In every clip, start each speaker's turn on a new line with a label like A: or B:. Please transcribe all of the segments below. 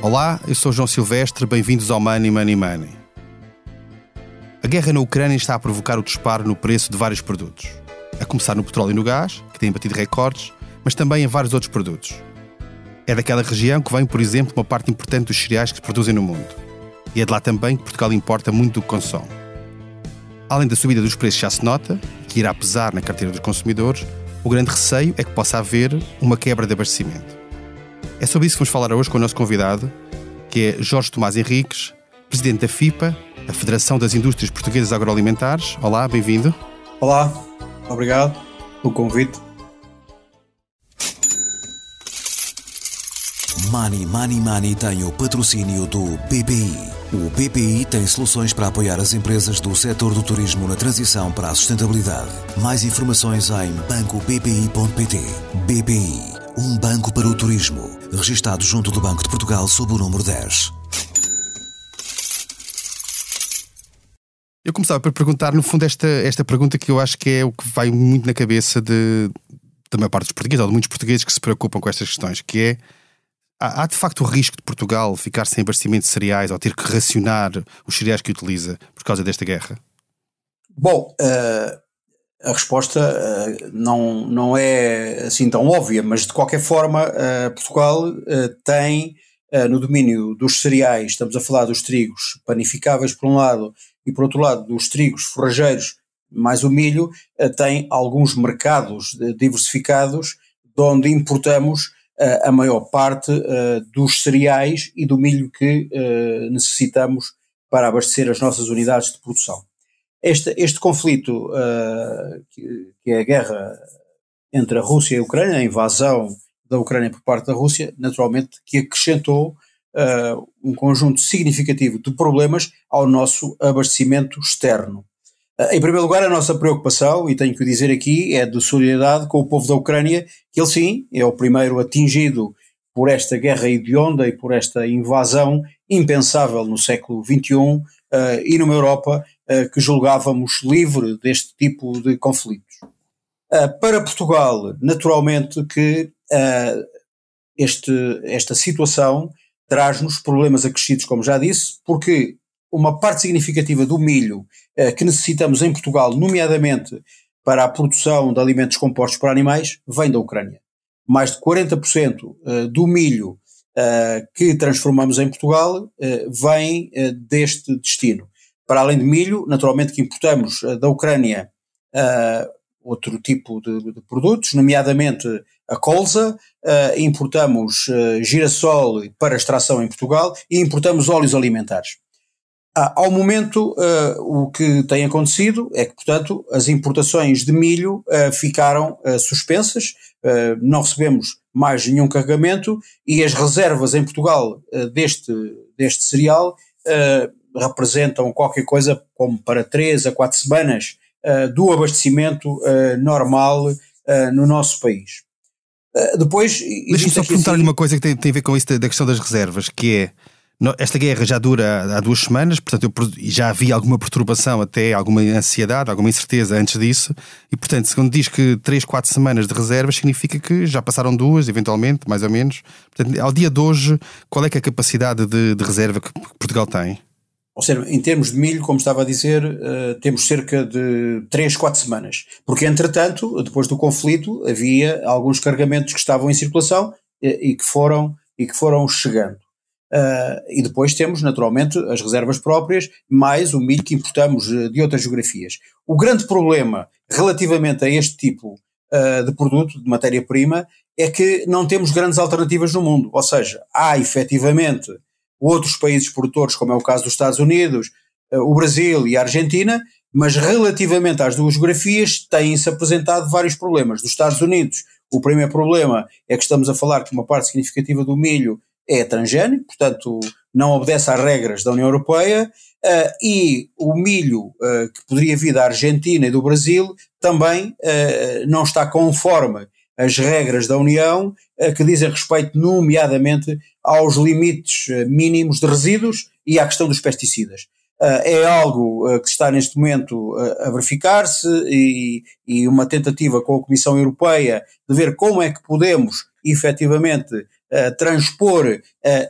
A: Olá, eu sou João Silvestre, bem-vindos ao Money Money Money. A guerra na Ucrânia está a provocar o disparo no preço de vários produtos. A começar no petróleo e no gás, que têm batido recordes, mas também em vários outros produtos. É daquela região que vem, por exemplo, uma parte importante dos cereais que se produzem no mundo. E é de lá também que Portugal importa muito do que consome. Além da subida dos preços já se nota, que irá pesar na carteira dos consumidores, o grande receio é que possa haver uma quebra de abastecimento. É sobre isso que vamos falar hoje com o nosso convidado, que é Jorge Tomás Henriques, presidente da FIPA, a Federação das Indústrias Portuguesas Agroalimentares. Olá, bem-vindo.
B: Olá, obrigado pelo convite.
C: Money Money Money tem o patrocínio do BPI. O BPI tem soluções para apoiar as empresas do setor do turismo na transição para a sustentabilidade. Mais informações em bancobpi.pt. BPI, um banco para o turismo. Registado junto do Banco de Portugal sob o número 10.
A: Eu começava por perguntar, no fundo, esta, esta pergunta que eu acho que é o que vai muito na cabeça de, da maior parte dos portugueses, ou de muitos portugueses que se preocupam com estas questões, que é Há, de facto o risco de Portugal ficar sem abastecimento de cereais ou ter que racionar os cereais que utiliza por causa desta guerra?
B: Bom, uh, a resposta uh, não, não é assim tão óbvia, mas de qualquer forma, uh, Portugal tem no domínio dos cereais, estamos a falar dos trigos panificáveis por um lado e por outro lado dos trigos forrageiros, mais o milho, tem alguns mercados diversificados de onde importamos a maior parte dos cereais e do milho que necessitamos para abastecer as nossas unidades de produção. Este, este conflito, que, que é a guerra entre a Rússia e a Ucrânia, a invasão da Ucrânia por parte da Rússia, naturalmente que acrescentou uh, um conjunto significativo de problemas ao nosso abastecimento externo. Uh, em primeiro lugar, a nossa preocupação, e tenho que dizer aqui, é de solidariedade com o povo da Ucrânia, que ele sim é o primeiro atingido por esta guerra hedionda e por esta invasão impensável no século XXI uh, e numa Europa uh, que julgávamos livre deste tipo de conflitos. Uh, para Portugal, naturalmente que este, esta situação traz-nos problemas acrescidos, como já disse, porque uma parte significativa do milho eh, que necessitamos em Portugal, nomeadamente para a produção de alimentos compostos para animais, vem da Ucrânia. Mais de 40% eh, do milho eh, que transformamos em Portugal eh, vem deste destino. Para além de milho, naturalmente que importamos da Ucrânia outro tipo de, de, produtos, nomeadamente a colza, importamos girassol para extração em Portugal e importamos óleos alimentares. Ah, ao momento, uh, o que tem acontecido é que, portanto, as importações de milho uh, ficaram uh, suspensas, não recebemos mais nenhum carregamento e as reservas em Portugal deste, deste cereal representam qualquer coisa como para 3 a 4 semanas do abastecimento normal no nosso país. depois.
A: Deixa-me só perguntar-lhe assim, uma coisa que tem, tem a ver com isso da questão das reservas, que é esta guerra já dura há duas semanas, portanto, eu, já havia alguma perturbação, até alguma ansiedade, alguma incerteza antes disso, e portanto, segundo diz que três, quatro semanas de reservas significa que já passaram duas, eventualmente, mais ou menos. Portanto, ao dia de hoje, qual é, é a capacidade de, de reserva que Portugal tem?
B: Ou seja, em termos de milho, como estava a dizer, uh, temos cerca de 3, 4 semanas. Porque, entretanto, depois do conflito, havia alguns carregamentos que estavam em circulação eh, e que, foram, e que foram chegando. Uh, e depois temos, naturalmente, as reservas próprias, mais o milho que importamos uh, de outras geografias. O grande problema relativamente a este tipo uh, de produto, de matéria-prima, é que não temos grandes alternativas no mundo. Ou seja, há efetivamente outros países produtores, como é o caso dos Estados Unidos, o Brasil e a Argentina, mas relativamente às duas geografias têm-se apresentado vários problemas. Dos Estados Unidos, o primeiro problema é que estamos a falar que uma parte significativa do milho é transgénico, portanto não obedece às regras da União Europeia, uh, e o milho uh, que poderia vir da Argentina e do Brasil também uh, não está conforme as regras da União que dizem respeito, nomeadamente, aos limites mínimos de resíduos e à questão dos pesticidas. é algo que está neste momento a verificar-se e, e uma tentativa com a Comissão Europeia de ver como é que podemos efetivamente transpor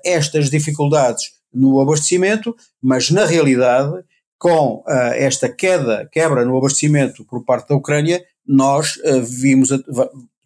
B: estas dificuldades no abastecimento, mas na realidade, com esta queda, quebra no abastecimento por parte da Ucrânia, nós vimos,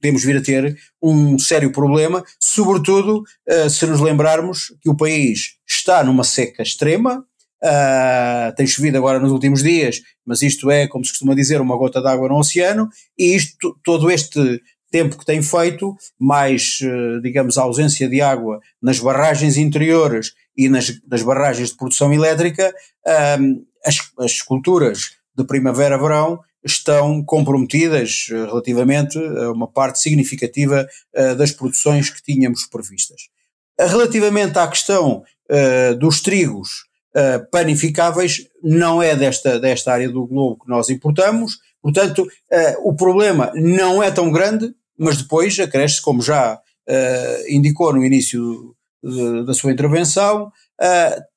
B: podemos vir a ter um sério problema, sobretudo se nos lembrarmos que o país está numa seca extrema, Uh, tem chovido agora nos últimos dias, mas isto é, como se costuma dizer, uma gota d'água no oceano, e isto, todo este tempo que tem feito, mais, uh, digamos, a ausência de água nas barragens interiores e nas, nas barragens de produção elétrica, uh, as, as culturas de primavera-verão estão comprometidas uh, relativamente a uma parte significativa uh, das produções que tínhamos previstas. Relativamente à questão uh, dos trigos, uh, panificáveis não é desta, desta área do globo que nós importamos, portanto, o problema não é tão grande, mas depois acresce, como já uh, indicou no início de, da sua intervenção,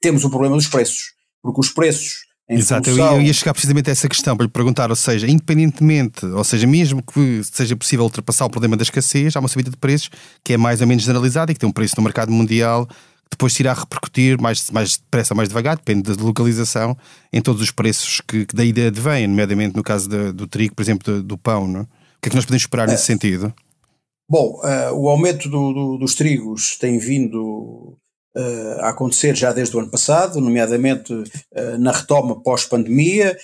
B: temos o problema dos preços, porque os preços
A: Exato, função... eu, ia, chegar precisamente a essa questão para lhe perguntar, ou seja, independentemente, ou seja, mesmo que seja possível ultrapassar o problema da escassez, há uma subida de preços que é mais ou menos generalizada e que tem um preço no mercado mundial depois se irá repercutir mais, mais depressa ou mais devagar, depende da localização, em todos os preços que, que daí advêm, nomeadamente no casso do, do trigo, por exemplo, do, do, pão. Não? O que é que nós podemos esperar nesse é. sentido?
B: Bom, uh, o aumento do, do, dos trigos tem vindo uh, a acontecer já desde o ano passado, nomeadamente uh, na retoma pós-pandemia,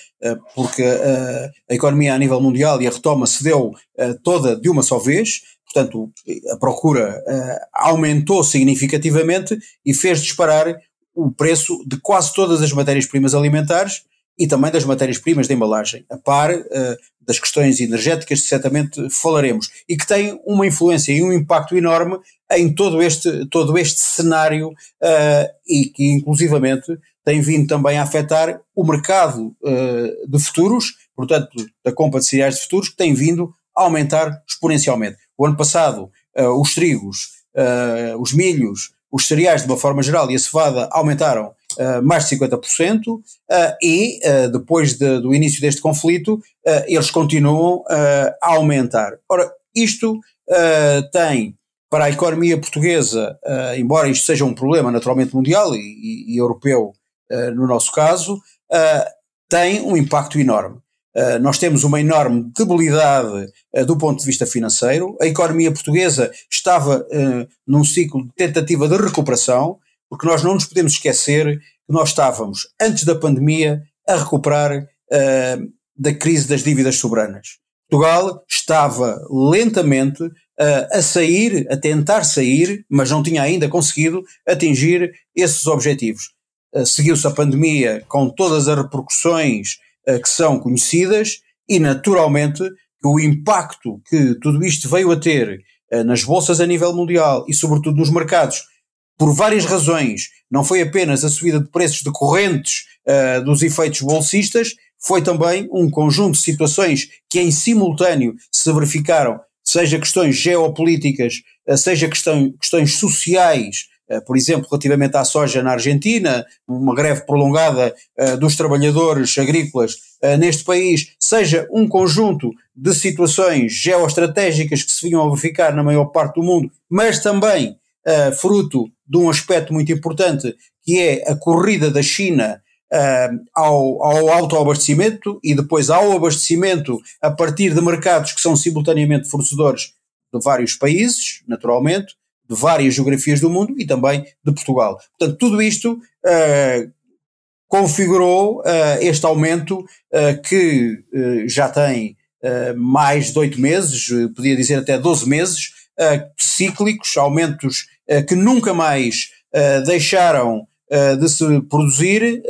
B: porque a economia a nível mundial e a retoma se deu toda de uma só vez, Portanto, a procura aumentou significativamente e fez disparar o preço de quase todas as matérias-primas alimentares e também das matérias-primas de embalagem, a par uh, das questões energéticas que certamente falaremos, e que tem uma influência e um impacto enorme em todo este, todo este cenário uh, e que inclusivamente tem vindo também a afetar o mercado uh, de futuros, portanto da compra de cereais de futuros, que tem vindo a aumentar exponencialmente. O ano passado, os trigos, os milhos, os cereais de uma forma geral e a cevada aumentaram uh, mais de 50% e depois de, do início deste conflito eles continuam a aumentar. Ora, isto tem para a economia portuguesa, embora isto seja um problema naturalmente mundial e, e, e europeu no nosso caso, tem um impacto enorme. Uh, nós temos uma enorme debilidade uh, do ponto de vista financeiro. A economia portuguesa estava uh, num ciclo de tentativa de recuperação, porque nós não nos podemos esquecer que nós estávamos, antes da pandemia, a recuperar da crise das dívidas soberanas. Portugal estava lentamente a sair, a tentar sair, mas não tinha ainda conseguido atingir esses objetivos. Seguiu-se a pandemia com todas as repercussões uh, que são conhecidas e, naturalmente, o impacto que tudo isto veio a ter uh, nas bolsas a nível mundial e, sobretudo, nos mercados, por várias razões, não foi apenas a subida de preços decorrentes uh, dos efeitos bolsistas, foi também um conjunto de situações que em simultâneo se verificaram, seja questões geopolíticas, seja questão, questões sociais, eh, por exemplo, relativamente à soja na Argentina, uma greve prolongada dos trabalhadores agrícolas neste país, seja um conjunto de situações geoestratégicas que se vinham a verificar na maior parte do mundo, mas também fruto de um aspecto muito importante que é a corrida da China ao, ao autoabastecimento e depois ao abastecimento a partir de mercados que são simultaneamente fornecedores de vários países, naturalmente, de várias geografias do mundo e também de Portugal. Portanto, tudo isto uh, configurou uh, este aumento uh, que já tem mais de oito meses, podia dizer até 12 meses, cíclicos, aumentos que nunca mais deixaram de se produzir,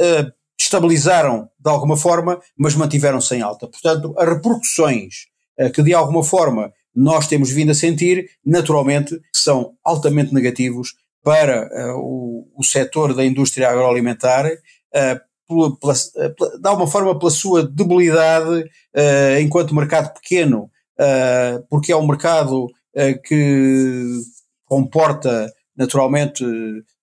B: estabilizaram de alguma forma, mas mantiveram-se em alta. Portanto, as repercussões que de alguma forma nós temos vindo a sentir, naturalmente, são altamente negativos para o, o setor da indústria agroalimentar, pela, pela, de alguma forma pela sua debilidade enquanto mercado pequeno, porque é um mercado que comporta naturalmente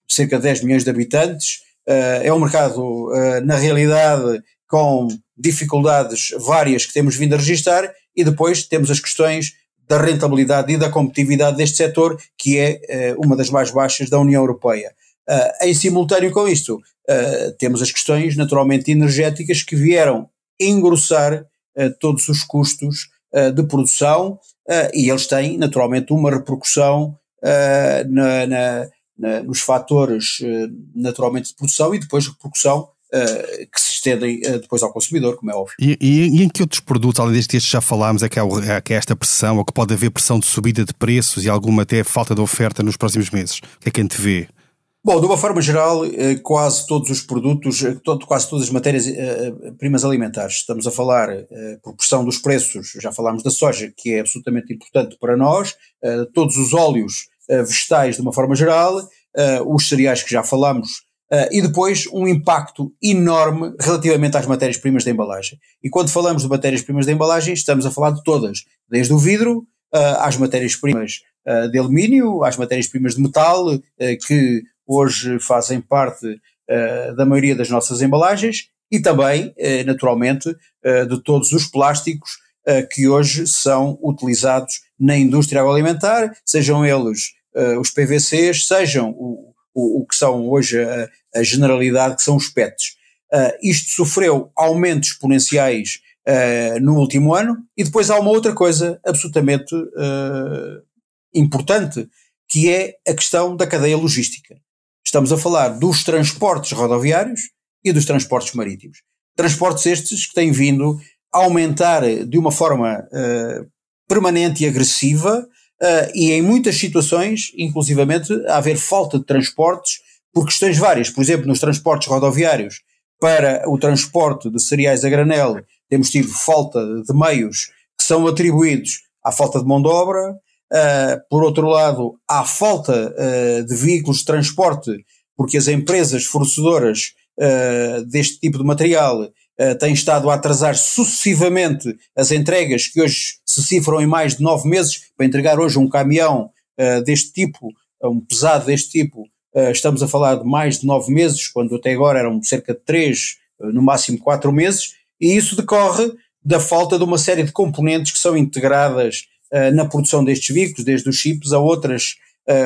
B: cerca de 10 milhões de habitantes, é um mercado, na realidade, com dificuldades várias que temos vindo a registrar, e depois temos as questões da rentabilidade e da competitividade deste setor, que é uma das mais baixas da União Europeia. em simultâneo com isto, temos as questões naturalmente energéticas que vieram engrossar todos os custos de produção e eles têm naturalmente uma repercussão na, na, na, nos fatores naturalmente de produção e depois repercussão Uh, que se estendem uh, depois ao consumidor, como é óbvio.
A: E, e, e, em que outros produtos, além destes que já falámos, é que, há, é que há esta pressão, ou que pode haver pressão de subida de preços e alguma até falta de oferta nos próximos meses? O que é que a gente vê?
B: Bom, de uma forma geral, quase todos os produtos, todo, quase todas as matérias-primas alimentares, estamos a falar por pressão dos preços, já falámos da soja, que é absolutamente importante para nós, todos os óleos vegetais de uma forma geral, os cereais que já falámos, Uh, e depois um impacto enorme relativamente às matérias-primas de embalagem. E quando falamos de matérias-primas de embalagem, estamos a falar de todas, desde o vidro às matérias-primas de alumínio, às matérias-primas de metal, que hoje fazem parte da maioria das nossas embalagens, e também, naturalmente, de todos os plásticos que hoje são utilizados na indústria agroalimentar, sejam eles os PVCs, sejam o, o, o que são hoje a, a, generalidade, que são os PETs. Uh, isto sofreu aumentos exponenciais uh, no último ano e depois há uma outra coisa absolutamente uh, importante, que é a questão da cadeia logística. Estamos a falar dos transportes rodoviários e dos transportes marítimos. Transportes estes que têm vindo a aumentar de uma forma permanente e agressiva uh, e em muitas situações, inclusivamente, a haver falta de transportes por questões várias. Por exemplo, nos transportes rodoviários, para o transporte de cereais a granel, temos tido falta de meios que são atribuídos à falta de mão de obra. Uh, por outro lado, há falta uh, de veículos de transporte, porque as empresas fornecedoras deste tipo de material uh, têm estado a atrasar sucessivamente as entregas, que hoje se cifram em mais de nove meses, para entregar hoje um caminhão uh, deste tipo, um pesado deste tipo, uh, estamos a falar de mais de nove meses, quando até agora eram cerca de três, no máximo quatro meses, e isso decorre da falta de uma série de componentes que são integradas na produção destes veículos, desde os chips a outras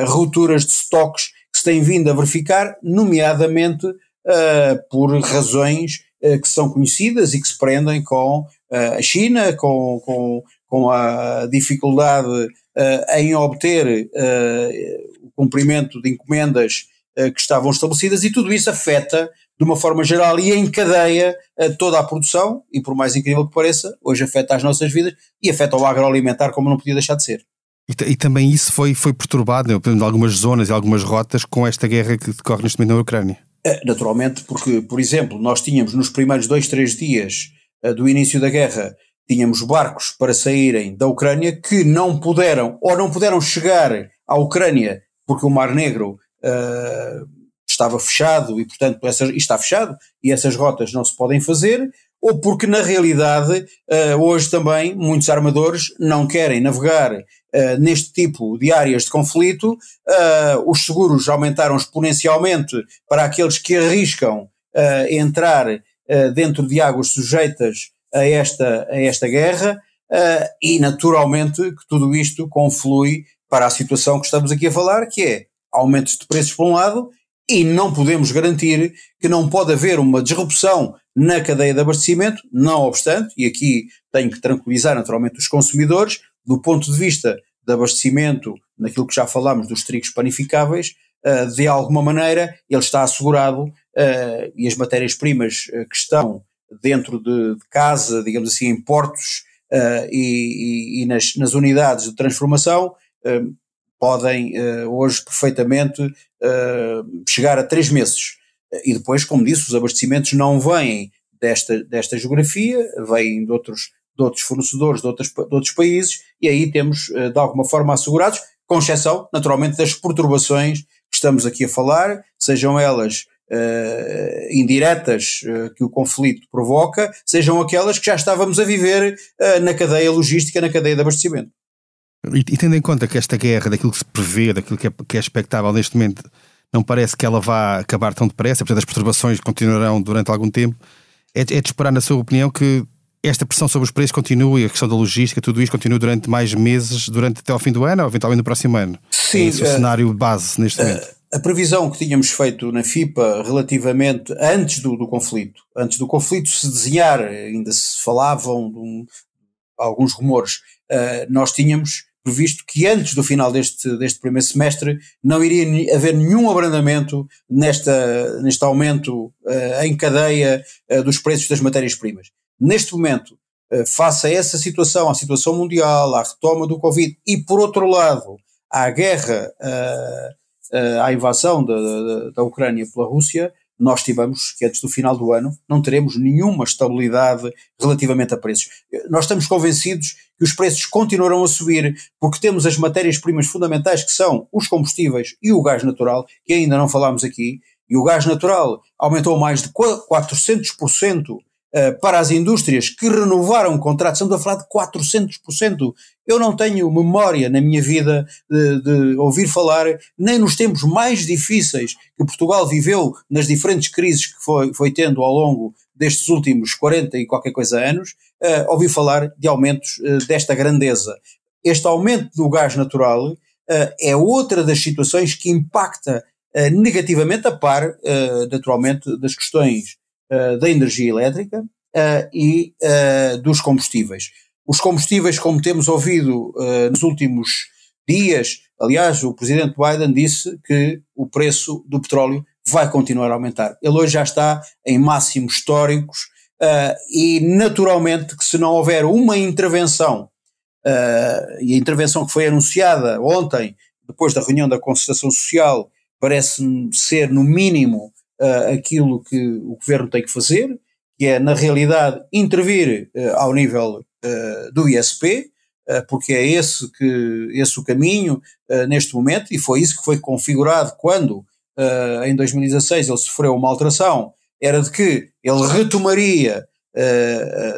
B: rupturas de estoques que se têm vindo a verificar, nomeadamente por razões eh, que são conhecidas e que se prendem com eh, a China, com, com, com a dificuldade eh, em obter o cumprimento de encomendas que estavam estabelecidas e tudo isso afeta de uma forma geral e em cadeia toda a produção e por mais incrível que pareça, hoje afeta as nossas vidas e afeta o agroalimentar como não podia deixar de ser.
A: E, e também isso foi, foi perturbado em algumas zonas e algumas rotas com esta guerra que decorre neste momento na Ucrânia.
B: É, naturalmente, porque, por exemplo, nós tínhamos nos primeiros dois, três dias uh, do início da guerra, tínhamos barcos para saírem da Ucrânia que não puderam, ou não puderam chegar à Ucrânia porque o Mar Negro uh, estava fechado e, portanto, está fechado e essas rotas não se podem fazer, ou porque, na realidade, uh, hoje também muitos armadores não querem navegar Uh, neste tipo de áreas de conflito, uh, os seguros aumentaram exponencialmente para aqueles que arriscam entrar dentro de águas sujeitas a esta, a esta guerra, e naturalmente que tudo isto conflui para a situação que estamos aqui a falar, que é aumentos de preços por um lado, e não podemos garantir que não pode haver uma disrupção na cadeia de abastecimento, não obstante, e aqui tenho que tranquilizar naturalmente os consumidores, do ponto de vista de abastecimento, naquilo que já falámos dos trigos panificáveis, uh, de alguma maneira ele está assegurado uh, e as matérias-primas uh, que estão dentro de, casa, digamos assim, em portos e, nas, unidades de transformação, podem hoje perfeitamente chegar a três meses. E depois, como disse, os abastecimentos não vêm desta, desta geografia, vêm de outros de outros fornecedores de, outros, de outros países, e aí temos eh, de alguma forma assegurados, com exceção, naturalmente, das perturbações que estamos aqui a falar, sejam elas uh, indiretas uh, que o conflito provoca, sejam aquelas que já estávamos a viver uh, na cadeia logística, na cadeia de abastecimento.
A: E, e, tendo em conta que esta guerra, daquilo que se prevê, daquilo que é, que é expectável neste momento, não parece que ela vá acabar tão depressa, portanto as perturbações continuarão durante algum tempo, é, é de esperar, na sua opinião, que esta pressão sobre os preços continua e a questão da logística, tudo isto continua durante mais meses, durante até ao fim do ano ou eventualmente no próximo ano?
B: Sim.
A: É esse o cenário base neste momento.
B: A previsão que tínhamos feito na FIPA relativamente antes do, do conflito, antes do conflito se desenhar, ainda se falavam de um, alguns rumores, uh, nós tínhamos previsto que antes do final deste, deste primeiro semestre não iria haver nenhum abrandamento nesta, neste aumento uh, em cadeia uh, dos preços das matérias-primas. Neste momento, uh, face a essa situação, à situação mundial, à retoma do Covid e, por outro lado, à guerra, à invasão da, da, da Ucrânia pela Rússia, nós estimamos que antes do final do ano não teremos nenhuma estabilidade relativamente a preços. Nós estamos convencidos que os preços continuarão a subir porque temos as matérias-primas fundamentais que são os combustíveis e o gás natural, que ainda não falámos aqui, e o gás natural aumentou mais de 400% eh, para as indústrias que renovaram contratos, estamos a falar de 400%. Eu não tenho memória na minha vida de, de, ouvir falar, nem nos tempos mais difíceis que Portugal viveu, nas diferentes crises que foi, foi tendo ao longo destes últimos 40 e qualquer coisa anos, uh, ouvi falar de aumentos uh, desta grandeza. Este aumento do gás natural uh, é outra das situações que impacta negativamente a par, naturalmente, das questões uh, da energia elétrica uh, e uh, dos combustíveis. Os combustíveis, como temos ouvido nos últimos dias, aliás, o presidente Biden disse que o preço do petróleo vai continuar a aumentar. Ele hoje já está em máximos históricos e, naturalmente, que se não houver uma intervenção, e a intervenção que foi anunciada ontem, depois da reunião da concertação social, parece-me ser, no mínimo, uh, aquilo que o governo tem que fazer, que é, na realidade, intervir uh, ao nível uh, do ISP, porque é esse, que, esse o caminho neste momento, e foi isso que foi configurado quando, em 2016, ele sofreu uma alteração, era de que ele retomaria,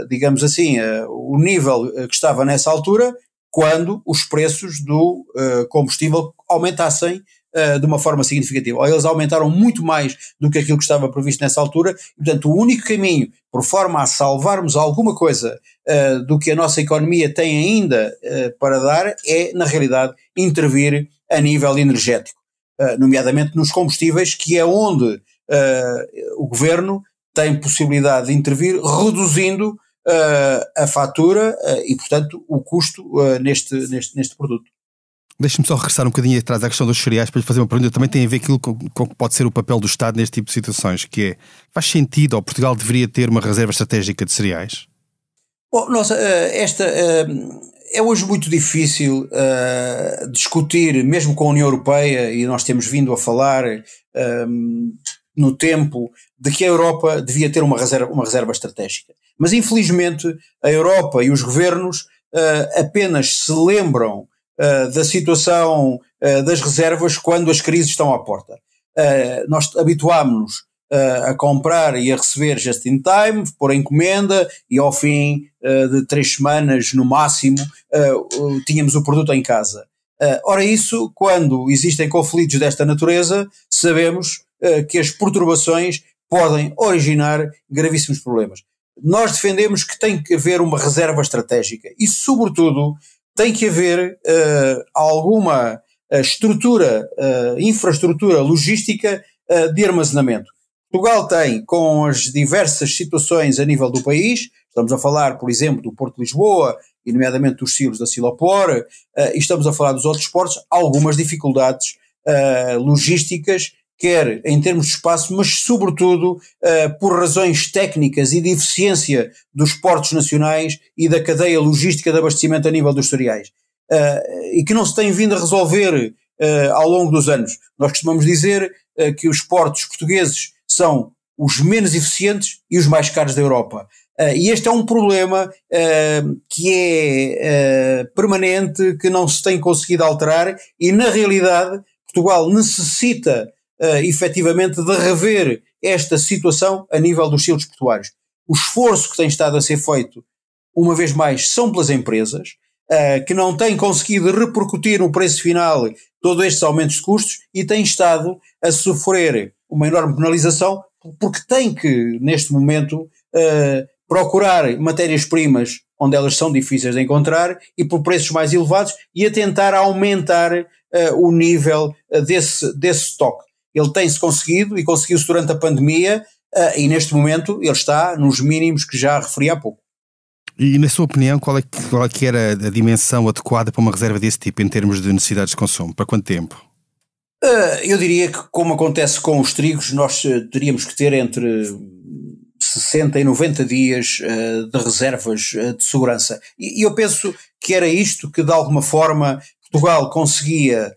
B: digamos assim, o nível que estava nessa altura, quando os preços do combustível aumentassem uh, de uma forma significativa. Ou eles aumentaram muito mais do que aquilo que estava previsto nessa altura, portanto, o único caminho, por forma a salvarmos alguma coisa uh, do que a nossa economia tem ainda uh, para dar, é, na realidade, intervir a nível energético, nomeadamente nos combustíveis, que é onde o governo tem possibilidade de intervir, reduzindo uh, a fatura uh, e, portanto, o custo uh, neste, neste, neste produto.
A: Deixa-me só regressar um bocadinho atrás à questão dos cereais para lhe fazer uma pergunta. Também tem a ver aquilo com, com que pode ser o papel do Estado neste tipo de situações, que é, faz sentido, ou Portugal deveria ter uma reserva estratégica de cereais?
B: Bom, nossa, eh, esta eh, é hoje muito difícil uh, discutir, mesmo com a União Europeia, e nós temos vindo a falar no tempo de que a Europa devia ter uma reserva, uma reserva estratégica. Mas infelizmente a Europa e os governos apenas se lembram uh, da situação uh, das reservas quando as crises estão à porta. Uh, nós habituámos-nos a comprar e a receber just in time, por encomenda, e ao fim de três semanas, no máximo, tínhamos o produto em casa. ora, isso, quando existem conflitos desta natureza, sabemos que as perturbações podem originar gravíssimos problemas. Nós defendemos que tem que haver uma reserva estratégica e, sobretudo, tem que haver uh, alguma uh, estrutura, uh, infraestrutura logística de armazenamento. Portugal tem, com as diversas situações a nível do país, estamos a falar, por exemplo, do Porto de Lisboa, e nomeadamente dos silos da Silopor, e estamos a falar dos outros portos, algumas dificuldades logísticas quer em termos de espaço, mas sobretudo uh, por razões técnicas e de eficiência dos portos nacionais e da cadeia logística de abastecimento a nível dos cereais. Uh, e que não se tem vindo a resolver uh, ao longo dos anos. Nós costumamos dizer que os portos portugueses são os menos eficientes e os mais caros da Europa. e este é um problema que é permanente, que não se tem conseguido alterar e, na realidade, Portugal necessita uh, efetivamente de rever esta situação a nível dos silos portuários. O esforço que tem estado a ser feito, uma vez mais, são pelas empresas, uh, que não têm conseguido repercutir no preço final todos estes aumentos de custos e têm estado a sofrer uma enorme penalização porque têm que, neste momento, uh, procurar matérias-primas onde elas são difíceis de encontrar e por preços mais elevados e a tentar aumentar uh, o nível desse, desse estoque. Ele tem-se conseguido e conseguiu-se durante a pandemia uh, e neste momento ele está nos mínimos que já referi há pouco.
A: E na sua opinião, qual é, que, qual é que era a dimensão adequada para uma reserva desse tipo em termos de necessidades de consumo? Para quanto tempo?
B: eu diria que, como acontece com os trigos, nós teríamos que ter entre 60 e 90 dias uh, de reservas uh, de segurança. E, e, eu penso que era isto que, de alguma forma, Portugal conseguia uh,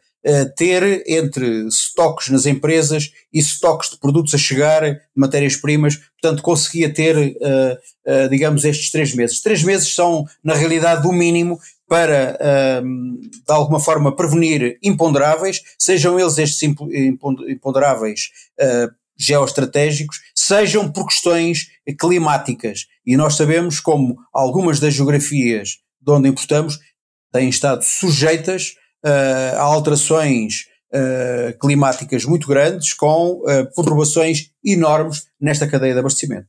B: ter entre estoques nas empresas e estoques de produtos a chegar, matérias-primas, portanto, conseguia ter, digamos, estes três meses. Três meses são, na realidade, o mínimo para, de alguma forma, prevenir imponderáveis, sejam eles estes imponderáveis geoestratégicos, sejam por questões climáticas. E nós sabemos como algumas das geografias de onde importamos têm estado sujeitas uh, a alterações uh, climáticas muito grandes, com uh, perturbações enormes nesta cadeia de abastecimento.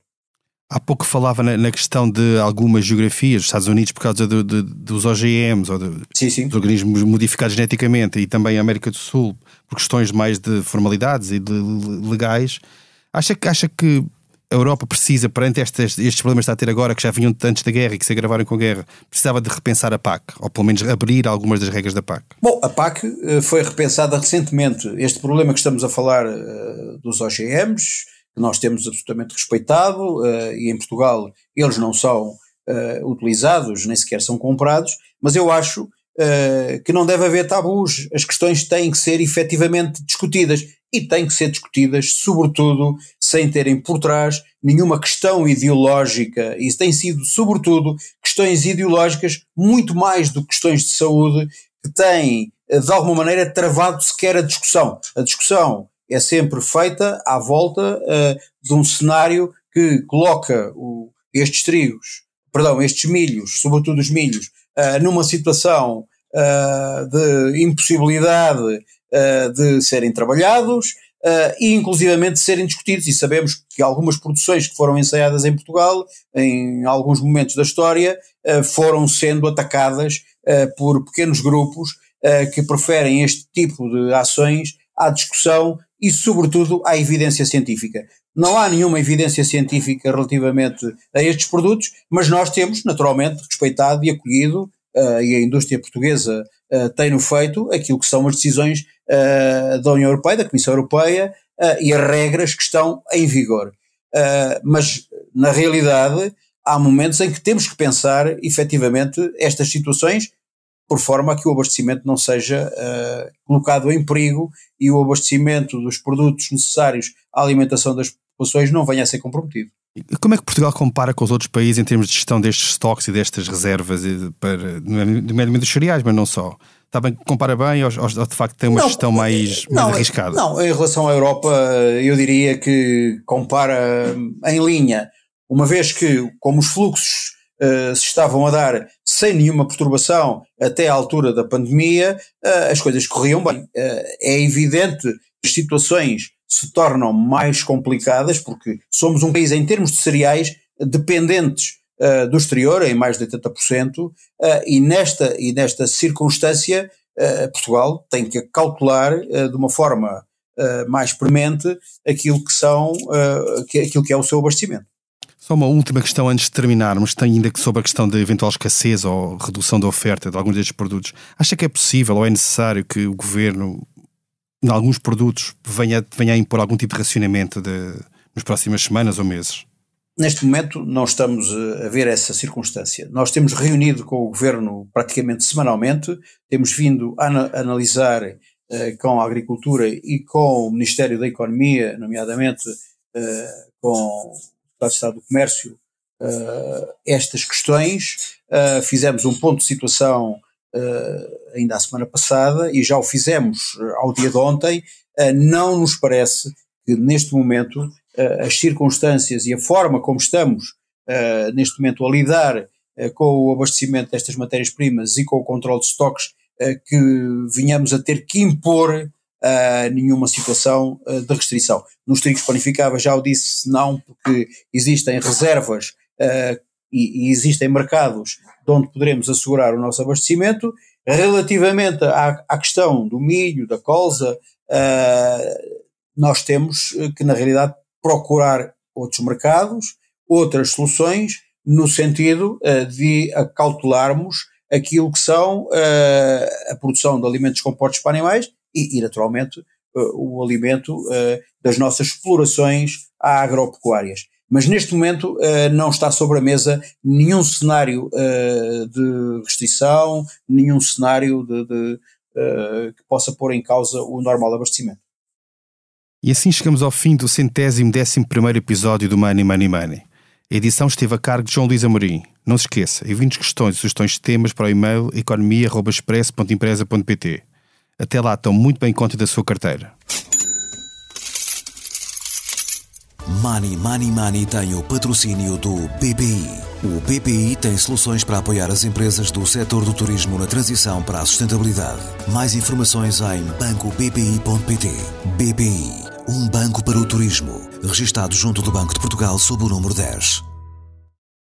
A: Há pouco falava na, na, questão de algumas geografias, dos Estados Unidos por causa de, dos OGMs, ou de, sim, sim. dos organismos modificados geneticamente, e também a América do Sul, por questões mais de formalidades e de legais. Acha, acha que a Europa precisa, perante estes, estes problemas que está a ter agora, que já vinham antes da guerra e que se agravaram com a guerra, precisava de repensar a PAC, ou pelo menos abrir algumas das regras da PAC?
B: Bom, a PAC eh, foi repensada recentemente. Este problema que estamos a falar uh, dos OGMs que nós temos absolutamente respeitado uh, e em Portugal eles não são utilizados, nem sequer são comprados, mas eu acho que não deve haver tabus, as questões têm que ser efetivamente discutidas e têm que ser discutidas, sobretudo, sem terem por trás nenhuma questão ideológica, isso tem sido, sobretudo, questões ideológicas muito mais do que questões de saúde que têm, de alguma maneira, travado sequer a discussão. A discussão é sempre feita à volta uh, de um cenário que coloca o, estes trigos, perdão, estes milhos, sobretudo os milhos, uh, numa situação uh, de impossibilidade de serem trabalhados e inclusivamente serem discutidos. E sabemos que algumas produções que foram ensaiadas em Portugal, em alguns momentos da história, foram sendo atacadas por pequenos grupos que preferem este tipo de ações à discussão e, sobretudo, à evidência científica. Não há nenhuma evidência científica relativamente a estes produtos, mas nós temos, naturalmente, respeitado e acolhido, uh, e a indústria portuguesa uh, tem-no feito, aquilo que são as decisões uh, da União Europeia, da Comissão Europeia, e as regras que estão em vigor. mas, na realidade, há momentos em que temos que pensar, efetivamente, estas situações por forma a que o abastecimento não seja uh, colocado em perigo e o abastecimento dos produtos necessários à alimentação das populações não venha a ser comprometido.
A: Como é que Portugal compara com os outros países em termos de gestão destes estoques e destas reservas, para, nomeadamente dos cereais, mas não só? Está bem, compara bem ou, ou de facto tem uma não, gestão mais, não, mais arriscada?
B: Não, em relação à Europa, eu diria que compara em linha, uma vez que, como os fluxos uh, se estavam a dar sem nenhuma perturbação até à altura da pandemia, uh, as coisas corriam bem. Uh, é evidente que as situações se tornam mais complicadas porque somos um país, em termos de cereais, dependentes do exterior, em mais de 80%, e, nesta, e nesta circunstância, Portugal tem que calcular de uma forma mais premente aquilo que são, aquilo que é o seu abastecimento.
A: Só uma última questão antes de terminarmos, ainda sobre a questão da eventual escassez ou redução da oferta de alguns destes produtos. Acha que é possível ou é necessário que o governo, em alguns produtos, venha, venha a impor algum tipo de racionamento de, nas próximas semanas ou meses?
B: Neste momento não estamos a ver essa circunstância. Nós temos reunido com o governo praticamente semanalmente, temos vindo a analisar uh, com a agricultura e com o Ministério da Economia, nomeadamente uh, com de Estado do Comércio estas questões. Fizemos um ponto de situação ainda a semana passada e já o fizemos ao dia de ontem. não nos parece que neste momento as circunstâncias e a forma como estamos neste momento a lidar com o abastecimento destas matérias-primas e com o controle de estoques que vinhamos a ter que impor nenhuma situação de restrição. Nos trigos panificáveis já o disse não, porque existem reservas e, e existem mercados de onde poderemos assegurar o nosso abastecimento. Relativamente à, à questão do milho, da colza, uh, nós temos que, na realidade, procurar outros mercados, outras soluções, no sentido uh, de acautelarmos aquilo que são uh, a produção de alimentos compostos para animais e, e naturalmente, o alimento das nossas explorações agropecuárias. Mas neste momento uh, não está sobre a mesa nenhum cenário uh, de restrição, nenhum cenário de, de, uh, que possa pôr em causa o normal abastecimento.
A: E assim chegamos ao fim do centésimo décimo primeiro episódio do Money Money Money. A edição esteve a cargo de João Luís Amorim. Não se esqueça, envie-nos questões e sugestões de temas para o e-mail economia.express.empresa.pt. Até lá, estão muito bem em conta da sua carteira.
C: Money Money Money tem o patrocínio do BPI. O BPI tem soluções para apoiar as empresas do setor do turismo na transição para a sustentabilidade. Mais informações em bancobpi.pt. BPI, um banco para o turismo. Registado junto do Banco de Portugal sob o número 10.